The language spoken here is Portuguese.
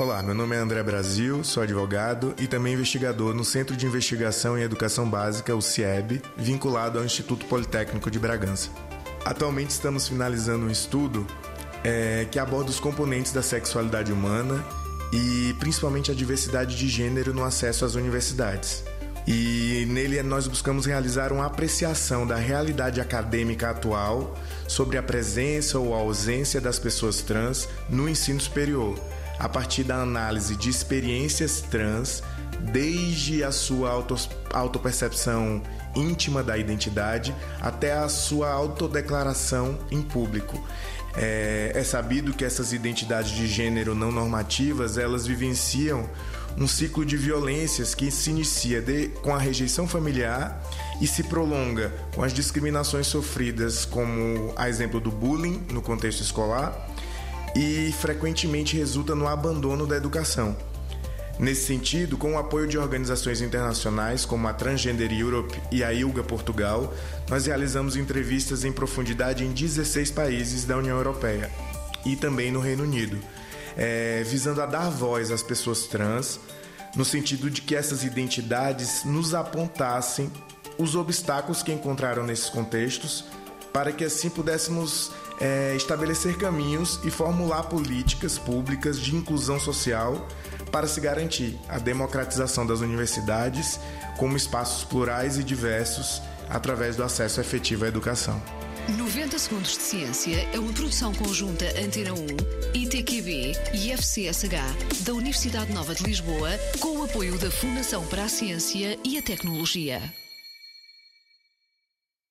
Olá, meu nome é André Brasil, sou advogado e também investigador no Centro de Investigação em Educação Básica, o CIEB, vinculado ao Instituto Politécnico de Bragança. Atualmente estamos finalizando um estudo é, que aborda os componentes da sexualidade humana e principalmente a diversidade de gênero no acesso às universidades. E nele nós buscamos realizar uma apreciação da realidade acadêmica atual sobre a presença ou a ausência das pessoas trans no ensino superior, a partir da análise de experiências trans, desde a sua auto, autopercepção íntima da identidade até a sua autodeclaração em público. É, é sabido que essas identidades de gênero não normativas elas vivenciam um ciclo de violências que se inicia de, com a rejeição familiar e se prolonga com as discriminações sofridas, como a exemplo do bullying no contexto escolar, e frequentemente resulta no abandono da educação. Nesse sentido, com o apoio de organizações internacionais como a Transgender Europe e a ILGA Portugal, nós realizamos entrevistas em profundidade em 16 países da União Europeia e também no Reino Unido é, visando a dar voz às pessoas trans, no sentido de que essas identidades nos apontassem os obstáculos que encontraram nesses contextos, para que assim pudéssemos é, estabelecer caminhos e formular políticas públicas de inclusão social para se garantir a democratização das universidades como espaços plurais e diversos através do acesso efetivo à educação. 90 Segundos de Ciência é uma produção conjunta Antena 1, ITQB e FCSH da Universidade Nova de Lisboa, com o apoio da Fundação para a Ciência e a Tecnologia.